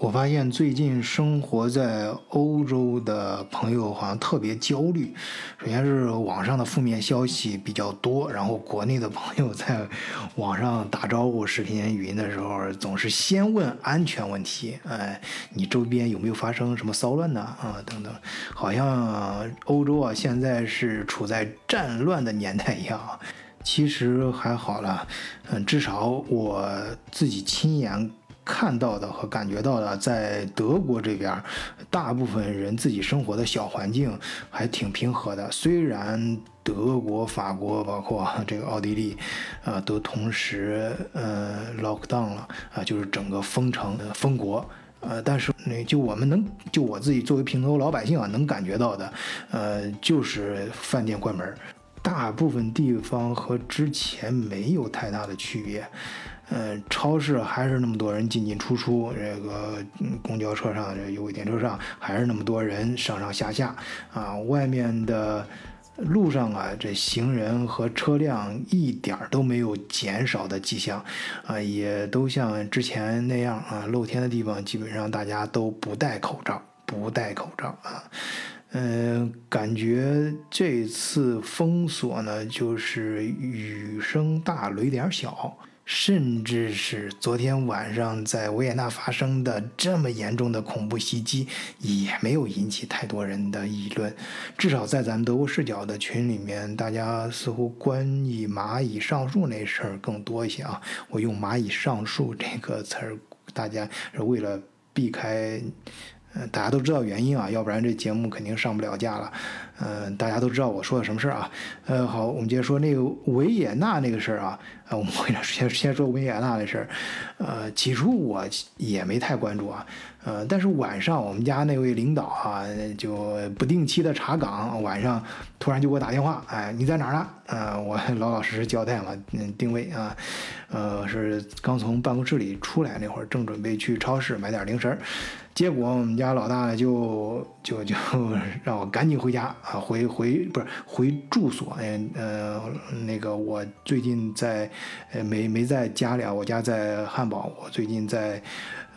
我发现最近生活在欧洲的朋友好像特别焦虑。首先是网上的负面消息比较多，然后国内的朋友在网上打招呼、视频、语音的时候，总是先问安全问题。哎，你周边有没有发生什么骚乱呢？啊，等等，好像欧洲啊现在是处在战乱的年代一样。其实还好了，嗯，至少我自己亲眼。看到的和感觉到的，在德国这边，大部分人自己生活的小环境还挺平和的。虽然德国、法国，包括这个奥地利，啊，都同时呃 lock down 了啊，就是整个封城、封国，呃，但是那就我们能，就我自己作为平头老百姓啊，能感觉到的，呃，就是饭店关门，大部分地方和之前没有太大的区别。嗯，超市还是那么多人进进出出，这个公交车上、这有轨电车上还是那么多人上上下下啊。外面的路上啊，这行人和车辆一点都没有减少的迹象啊，也都像之前那样啊，露天的地方基本上大家都不戴口罩，不戴口罩啊。嗯，感觉这次封锁呢，就是雨声大，雷点小。甚至是昨天晚上在维也纳发生的这么严重的恐怖袭击，也没有引起太多人的议论。至少在咱们德国视角的群里面，大家似乎关于蚂蚁上树那事儿更多一些啊。我用蚂蚁上树这个词儿，大家是为了避开，嗯，大家都知道原因啊，要不然这节目肯定上不了架了。嗯，大家都知道我说的什么事儿啊？呃，好，我们接着说那个维也纳那个事儿啊。啊，我们先先说维也纳的事儿。呃，起初我也没太关注啊。呃，但是晚上我们家那位领导啊，就不定期的查岗，晚上突然就给我打电话，哎，你在哪儿呢？呃，我老老实实交代嘛，嗯，定位啊，呃，是刚从办公室里出来那会儿，正准备去超市买点零食。结果我们家老大就就就让我赶紧回家，啊回回不是回住所，嗯呃那个我最近在呃没没在家里啊，我家在汉堡，我最近在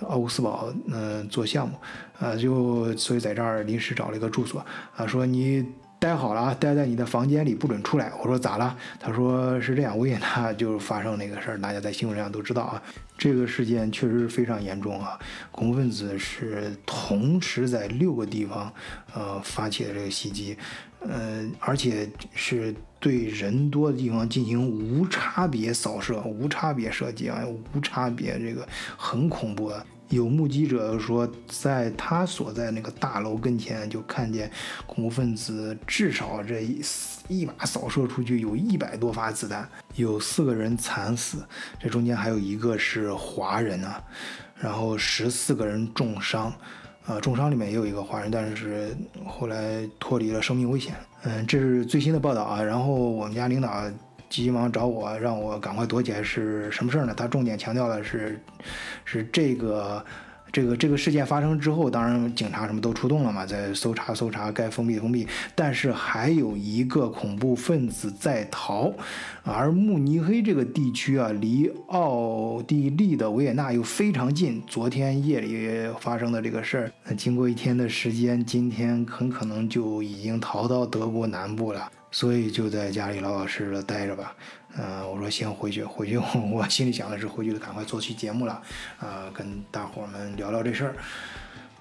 奥古斯堡嗯做项目，啊就所以在这儿临时找了一个住所啊，说你。待好了啊，待在你的房间里，不准出来。我说咋了？他说是这样，维也纳就发生那个事儿，大家在新闻上都知道啊。这个事件确实是非常严重啊，恐怖分子是同时在六个地方，呃，发起的这个袭击，呃，而且是对人多的地方进行无差别扫射、无差别射击啊，无差别这个很恐怖啊。有目击者说，在他所在那个大楼跟前，就看见恐怖分子至少这一一把扫射出去有一百多发子弹，有四个人惨死，这中间还有一个是华人啊，然后十四个人重伤，呃，重伤里面也有一个华人，但是后来脱离了生命危险。嗯，这是最新的报道啊。然后我们家领导。急忙找我，让我赶快躲起来，是什么事儿呢？他重点强调的是，是这个，这个，这个事件发生之后，当然警察什么都出动了嘛，在搜查搜查，该封闭封闭。但是还有一个恐怖分子在逃，而慕尼黑这个地区啊，离奥地利的维也纳又非常近。昨天夜里发生的这个事儿，经过一天的时间，今天很可能就已经逃到德国南部了。所以就在家里老老实实的待着吧。嗯，我说先回去，回去 我心里想的是回去得赶快做期节目了，啊，跟大伙儿们聊聊这事儿。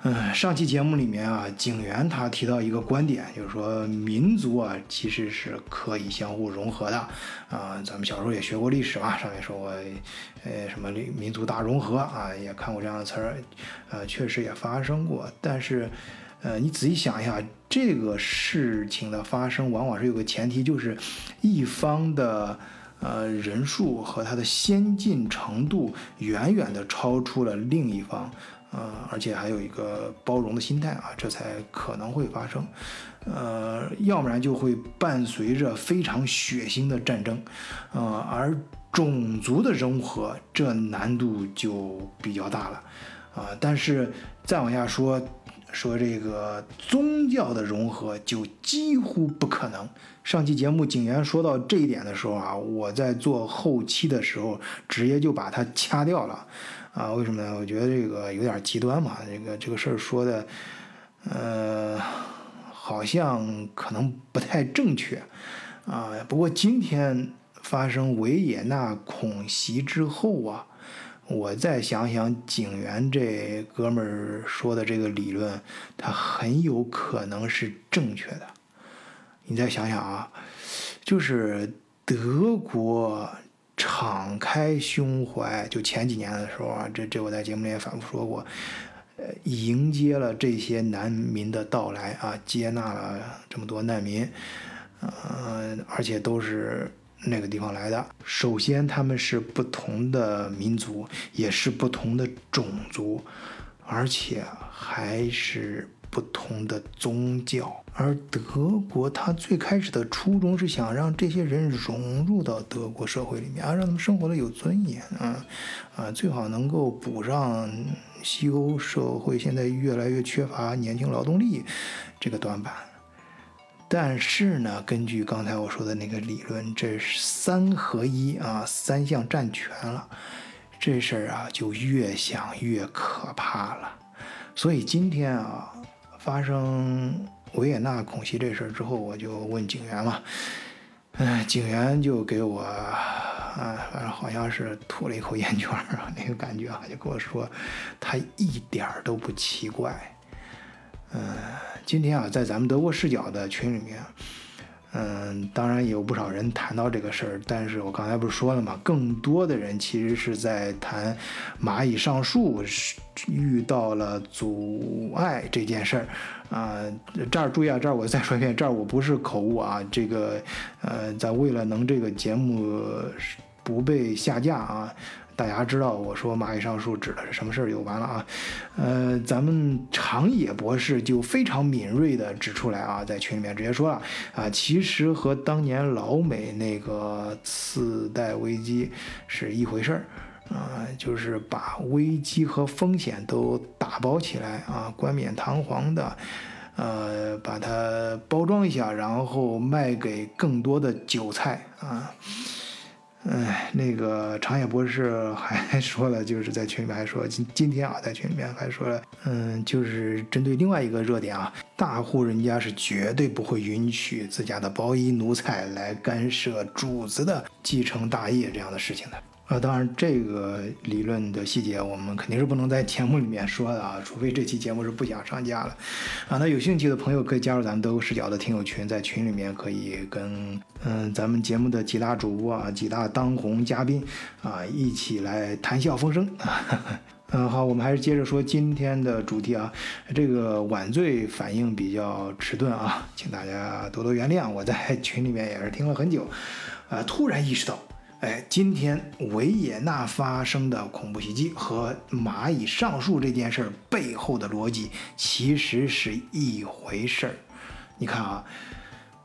嗯，上期节目里面啊，景元他提到一个观点，就是说民族啊其实是可以相互融合的。啊，咱们小时候也学过历史嘛，上面说过，呃，什么民族大融合啊，也看过这样的词儿，呃，确实也发生过，但是。呃，你仔细想一下，这个事情的发生往往是有个前提，就是一方的呃人数和他的先进程度远远的超出了另一方，呃，而且还有一个包容的心态啊，这才可能会发生。呃，要不然就会伴随着非常血腥的战争，呃，而种族的融合这难度就比较大了，啊，但是再往下说。说这个宗教的融合就几乎不可能。上期节目警员说到这一点的时候啊，我在做后期的时候直接就把它掐掉了。啊，为什么呢？我觉得这个有点极端嘛，这个这个事儿说的，呃，好像可能不太正确啊。不过今天发生维也纳恐袭之后啊。我再想想景元这哥们儿说的这个理论，他很有可能是正确的。你再想想啊，就是德国敞开胸怀，就前几年的时候啊，这这我在节目里也反复说过，呃，迎接了这些难民的到来啊，接纳了这么多难民，呃，而且都是。那个地方来的，首先他们是不同的民族，也是不同的种族，而且还是不同的宗教。而德国，他最开始的初衷是想让这些人融入到德国社会里面，啊，让他们生活的有尊严，啊，啊，最好能够补上西欧社会现在越来越缺乏年轻劳动力这个短板。但是呢，根据刚才我说的那个理论，这三合一啊，三项占全了，这事儿啊就越想越可怕了。所以今天啊，发生维也纳恐袭这事儿之后，我就问警员嘛，哎，警员就给我啊，反正好像是吐了一口烟圈儿，那个感觉啊，就跟我说，他一点儿都不奇怪，嗯。今天啊，在咱们德国视角的群里面，嗯，当然有不少人谈到这个事儿，但是我刚才不是说了吗？更多的人其实是在谈蚂蚁上树遇到了阻碍这件事儿啊。这儿注意啊，这儿我再说一遍，这儿我不是口误啊，这个呃，在为了能这个节目不被下架啊。大家知道我说蚂蚁上树指的是什么事儿就完了啊，呃，咱们长野博士就非常敏锐地指出来啊，在群里面直接说了啊，其实和当年老美那个次贷危机是一回事儿啊，就是把危机和风险都打包起来啊，冠冕堂皇的，呃，把它包装一下，然后卖给更多的韭菜啊。哎，那个长野博士还 说了，就是在群里面还说，今今天啊，在群里面还说了，嗯，就是针对另外一个热点啊，大户人家是绝对不会允许自家的包衣奴才来干涉主子的继承大业这样的事情的。啊，当然，这个理论的细节我们肯定是不能在节目里面说的啊，除非这期节目是不想上架了。啊，那有兴趣的朋友可以加入咱们德国视角的听友群，在群里面可以跟嗯咱们节目的几大主播啊、几大当红嘉宾啊一起来谈笑风生。嗯，好，我们还是接着说今天的主题啊，这个晚醉反应比较迟钝啊，请大家多多原谅。我在 群里面也是听了很久，啊，突然意识到。哎，今天维也纳发生的恐怖袭击和蚂蚁上树这件事儿背后的逻辑其实是一回事儿。你看啊，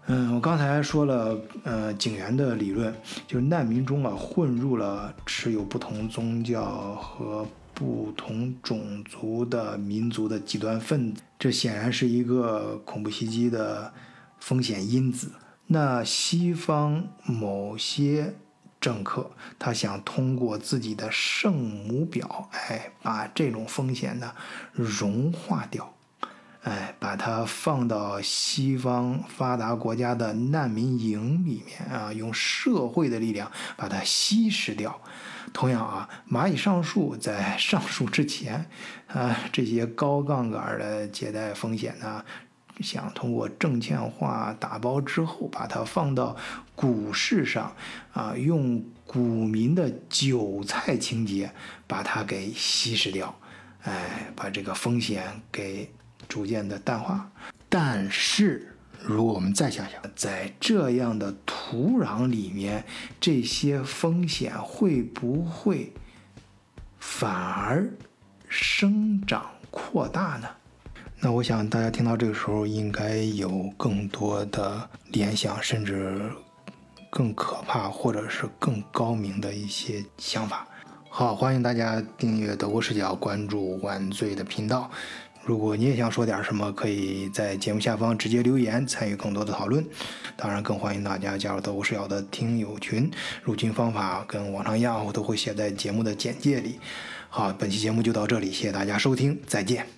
嗯，我刚才说了，呃，警员的理论就是难民中啊混入了持有不同宗教和不同种族的民族的极端分子，这显然是一个恐怖袭击的风险因子。那西方某些。政客他想通过自己的圣母婊，哎，把这种风险呢融化掉，哎，把它放到西方发达国家的难民营里面啊，用社会的力量把它稀释掉。同样啊，蚂蚁上树在上树之前啊，这些高杠杆的借贷风险呢。想通过证券化打包之后，把它放到股市上，啊，用股民的韭菜情节把它给稀释掉，哎，把这个风险给逐渐的淡化。但是，如果我们再想想，在这样的土壤里面，这些风险会不会反而生长扩大呢？那我想大家听到这个时候，应该有更多的联想，甚至更可怕，或者是更高明的一些想法。好，欢迎大家订阅德国视角，关注晚醉的频道。如果你也想说点什么，可以在节目下方直接留言，参与更多的讨论。当然，更欢迎大家加入德国视角的听友群。入群方法跟往常一样，我都会写在节目的简介里。好，本期节目就到这里，谢谢大家收听，再见。